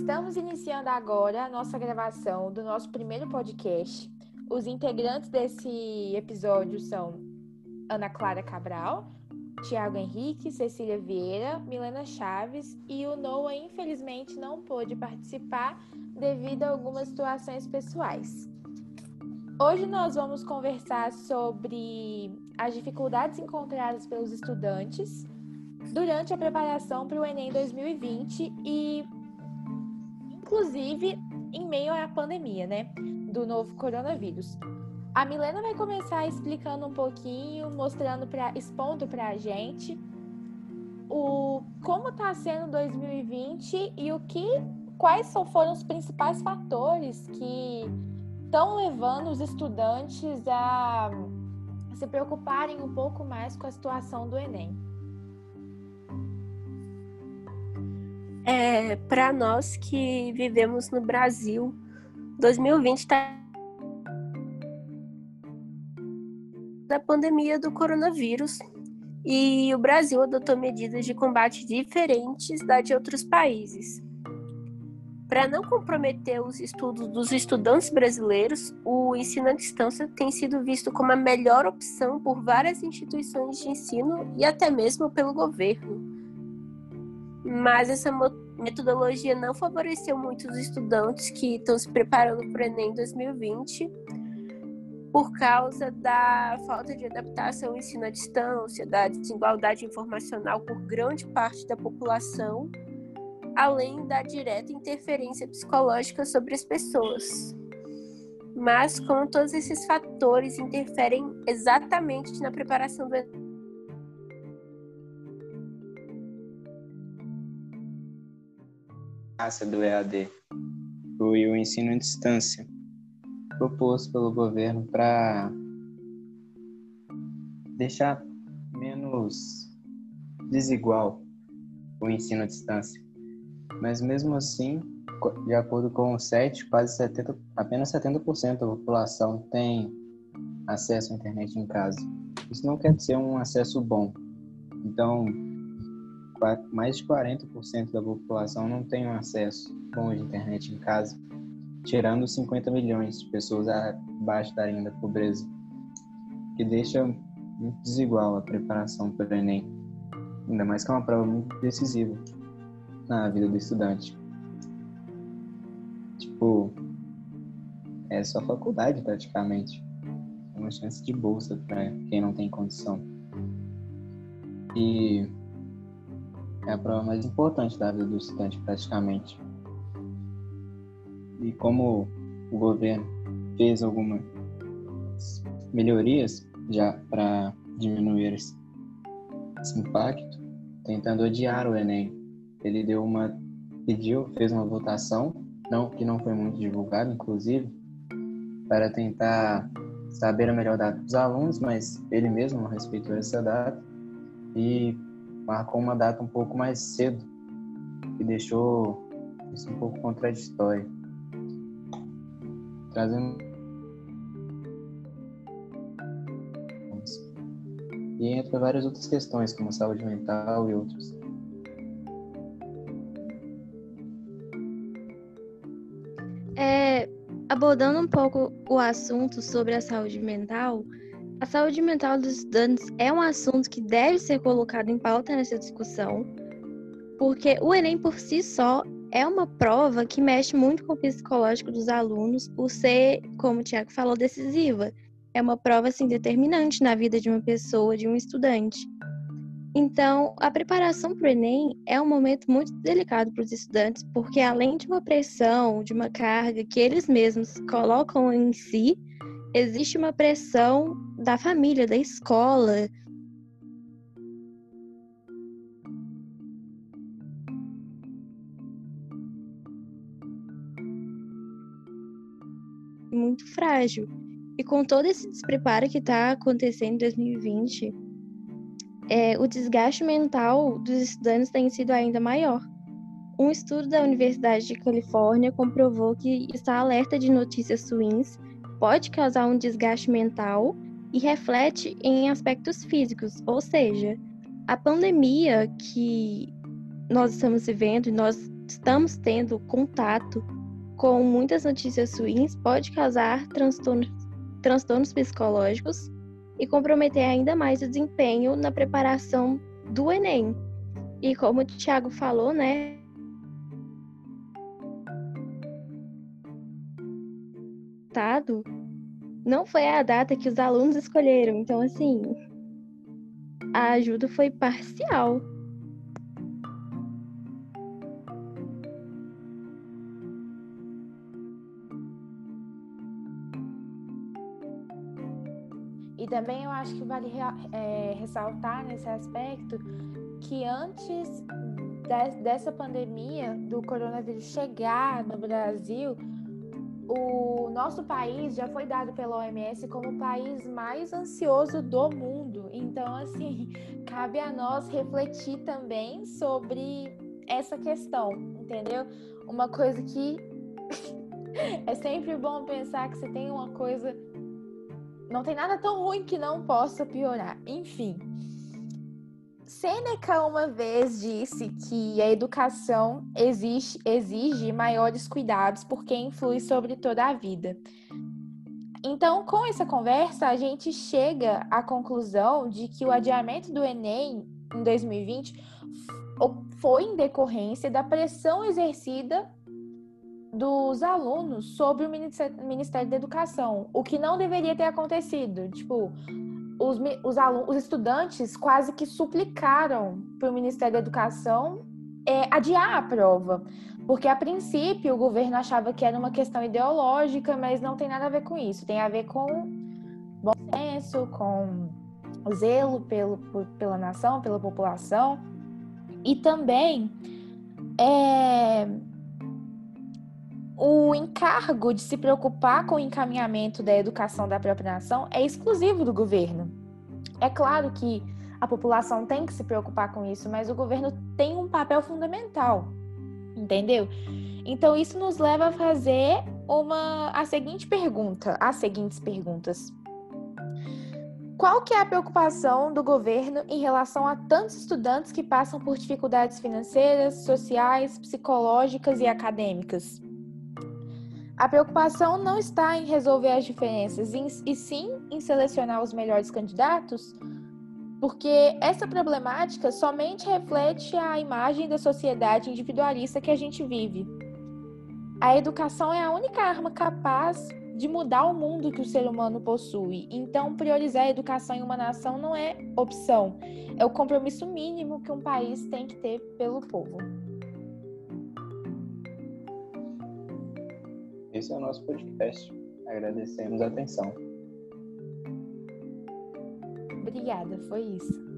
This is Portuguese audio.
Estamos iniciando agora a nossa gravação do nosso primeiro podcast. Os integrantes desse episódio são Ana Clara Cabral, Tiago Henrique, Cecília Vieira, Milena Chaves e o Noah, infelizmente, não pôde participar devido a algumas situações pessoais. Hoje nós vamos conversar sobre as dificuldades encontradas pelos estudantes durante a preparação para o Enem 2020 e, inclusive, em meio à pandemia, né, do novo coronavírus. A Milena vai começar explicando um pouquinho, mostrando para, expondo para a gente o como está sendo 2020 e o que, quais foram os principais fatores que estão levando os estudantes a se preocuparem um pouco mais com a situação do Enem. É, para nós que vivemos no Brasil, 2020 está da pandemia do coronavírus e o Brasil adotou medidas de combate diferentes da de outros países. Para não comprometer os estudos dos estudantes brasileiros, o ensino à distância tem sido visto como a melhor opção por várias instituições de ensino e até mesmo pelo governo. Mas essa metodologia não favoreceu muito os estudantes que estão se preparando para o Enem 2020 por causa da falta de adaptação ao ensino à distância, da desigualdade informacional por grande parte da população além da direta interferência psicológica sobre as pessoas. Mas como todos esses fatores interferem exatamente na preparação do do EAD foi o ensino à distância proposto pelo governo para deixar menos desigual o ensino à distância. Mas mesmo assim, de acordo com o CET, quase 70, apenas 70% da população tem acesso à internet em casa. Isso não quer dizer um acesso bom. Então, mais de 40% da população não tem um acesso bom de internet em casa, tirando 50 milhões de pessoas abaixo da linha da pobreza, que deixa muito desigual a preparação para o Enem. Ainda mais que é uma prova muito decisiva na vida do estudante. Tipo, é só faculdade praticamente. É uma chance de bolsa para quem não tem condição. E é a prova mais importante da vida do estudante praticamente. E como o governo fez algumas melhorias já para diminuir esse, impacto, tentando adiar o Enem ele deu uma pediu, fez uma votação, não que não foi muito divulgada, inclusive, para tentar saber a melhor data dos alunos, mas ele mesmo respeitou essa data e marcou uma data um pouco mais cedo, que deixou isso um pouco contraditório. Trazendo e entra várias outras questões, como saúde mental e outros. abordando um pouco o assunto sobre a saúde mental, a saúde mental dos estudantes é um assunto que deve ser colocado em pauta nessa discussão, porque o Enem por si só é uma prova que mexe muito com o psicológico dos alunos, por ser, como o Tiago falou, decisiva. É uma prova assim determinante na vida de uma pessoa, de um estudante. Então, a preparação para o Enem é um momento muito delicado para os estudantes, porque além de uma pressão, de uma carga que eles mesmos colocam em si, existe uma pressão da família, da escola. Muito frágil. E com todo esse despreparo que está acontecendo em 2020, é, o desgaste mental dos estudantes tem sido ainda maior. Um estudo da Universidade de Califórnia comprovou que estar alerta de notícias ruins pode causar um desgaste mental e reflete em aspectos físicos, ou seja, a pandemia que nós estamos vivendo e nós estamos tendo contato com muitas notícias ruins pode causar transtornos, transtornos psicológicos e comprometer ainda mais o desempenho na preparação do Enem. E como o Thiago falou, né? Não foi a data que os alunos escolheram, então assim, a ajuda foi parcial. E também eu acho que vale é, ressaltar nesse aspecto que antes de, dessa pandemia do coronavírus chegar no Brasil, o nosso país já foi dado pela OMS como o país mais ansioso do mundo. Então, assim, cabe a nós refletir também sobre essa questão, entendeu? Uma coisa que é sempre bom pensar que você tem uma coisa não tem nada tão ruim que não possa piorar. Enfim. Sêneca uma vez disse que a educação exige, exige maiores cuidados porque influi sobre toda a vida. Então, com essa conversa, a gente chega à conclusão de que o adiamento do Enem em 2020 foi em decorrência da pressão exercida dos alunos sobre o Ministério da Educação, o que não deveria ter acontecido. Tipo, os, os, alunos, os estudantes quase que suplicaram para o Ministério da Educação é, adiar a prova, porque a princípio o governo achava que era uma questão ideológica, mas não tem nada a ver com isso, tem a ver com bom senso, com zelo pelo, pela nação, pela população, e também é, o encargo de se preocupar com o encaminhamento da educação da própria nação é exclusivo do governo. É claro que a população tem que se preocupar com isso, mas o governo tem um papel fundamental, entendeu? Então isso nos leva a fazer uma a seguinte pergunta, as seguintes perguntas. Qual que é a preocupação do governo em relação a tantos estudantes que passam por dificuldades financeiras, sociais, psicológicas e acadêmicas? A preocupação não está em resolver as diferenças, e sim em selecionar os melhores candidatos, porque essa problemática somente reflete a imagem da sociedade individualista que a gente vive. A educação é a única arma capaz de mudar o mundo que o ser humano possui. Então, priorizar a educação em uma nação não é opção, é o compromisso mínimo que um país tem que ter pelo povo. Esse é o nosso podcast. Agradecemos a atenção. Obrigada, foi isso.